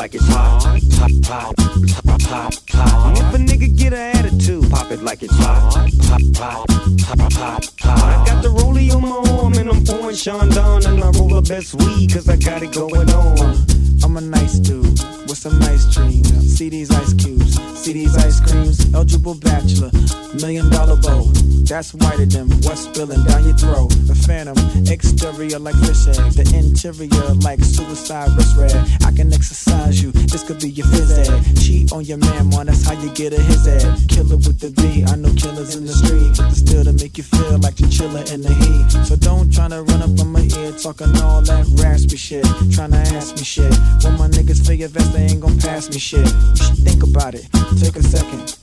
like it's hot, hot, hot, hot, hot, hot. If a nigga get an attitude, pop it like it's hot, hot, hot, hot, hot, hot. I got the rollie on my arm and I'm pouring Chandon and I roll the best weed cause I got it going on. I'm a nice dude with some nice dreams. See these ice cubes, see these ice creams. Eligible bachelor, million dollar bow. That's whiter than what's spilling down your throat. The phantom, exterior like fish eggs, the interior like suicide wrist red. I can exercise you, this could be your phys ed. Cheat on your man, man, that's how you get a his ed. Killer with the V, I know killers in the street. Still to make you feel like you're chilling in the heat. So don't try to run up on my ear talking all that raspy shit. Trying to ask me shit. When my niggas your vest, they ain't gon' pass me shit. You should think about it, take a second.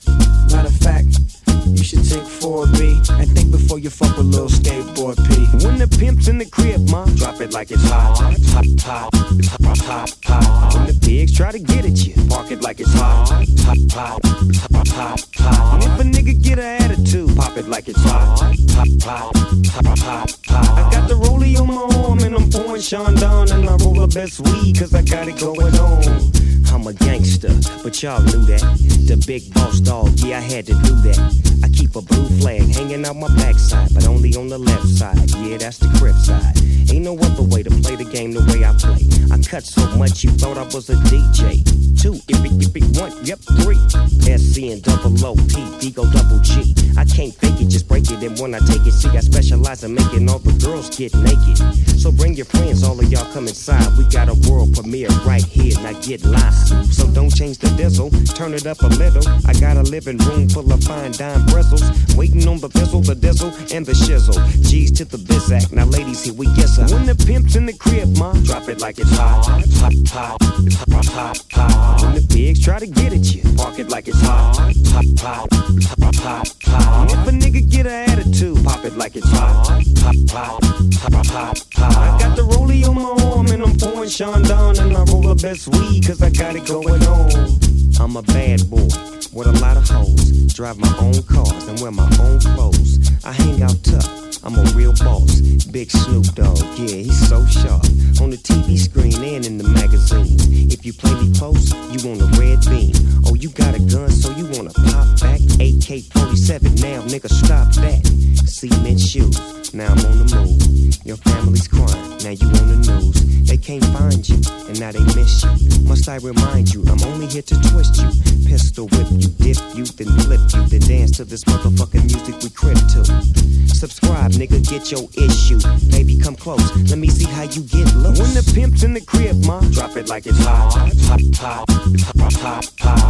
Matter of fact, you should take 4B and think before you fuck a little skateboard P. When the pimp's in the crib, ma, drop it like it's hot, hot, it's hot, hot, hot. When the pigs try to get at you, park it like it's hot, hot, hot, hot, hot, hot. If a nigga get an attitude, pop it like it's hot, hot, hot, hot, hot, hot. I got the rollie on my arm and I'm pouring Chandon and I roll the best weed cause I got it going on. I'm a gangster, but y'all knew that. The big boss dog, yeah, I had to do that. I keep a blue flag hanging out my backside, but only on the left side. Yeah, that's the crib side. Ain't no other way to play the game the way I play. I cut so much you thought I was a DJ. Two, if it, if it, one, yep, three. SC and double O, P, D go double G. I can't fake it, just break it. And when I take it, see, I specialize in making all the girls get naked. So bring your friends, all of y'all come inside. We got a world premiere right here, now get live. So don't change the diesel, turn it up a little. I got a living room full of fine dime bristles. Waiting on the fizzle, the dizzle, and the shizzle. G's to the bizac. Now, ladies, here we guess her. When the pimp's in the crib, ma, drop it like it's hot, hot, hot, it's hot, hot, hot. When the pigs try to get at you, park it like it's hot, hot, hot, hot, hot, hot. If a nigga get an attitude, pop it like it's hot, hot, hot, hot, hot, hot. I got the rollie on my arm and I'm pouring Chandon and I roll the best weed cause I got it going on. I'm a bad boy with a lot of hoes. Drive my own cars and wear my own clothes. I hang out tough. I'm a real boss. Big Snoop Dogg, yeah, he's so sharp. On the TV screen and in the magazines. If you play me close, you want a red beam. Oh, you got a gun, so you wanna pop back? AK 47, now nigga, stop that. Cement shoes, now I'm on the move. Your family's crying, now you on the news. They can't find you, and now they miss you. Must I remind you, I'm only here to twist you. Pistol whip you, dip you, then flip you, then dance to this motherfucking music we crib to. Subscribe, nigga, get your issue. Baby, come close, let me see how you get loose. When the pimp's in the crib, ma, drop it like it's hot, hot, hot, it's hot, hot, hot.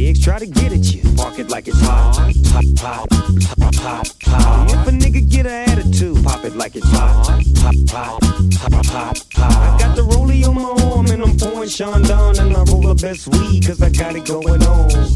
Pigs try to get at you, park it like it's hot, hot, hot, hot, hot, hot. If a nigga get an attitude, pop it like it's hot, hot, hot, hot, hot, hot. I got the rollie on my arm and I'm pouring Chandon and I roll the best weed cause I got it going on.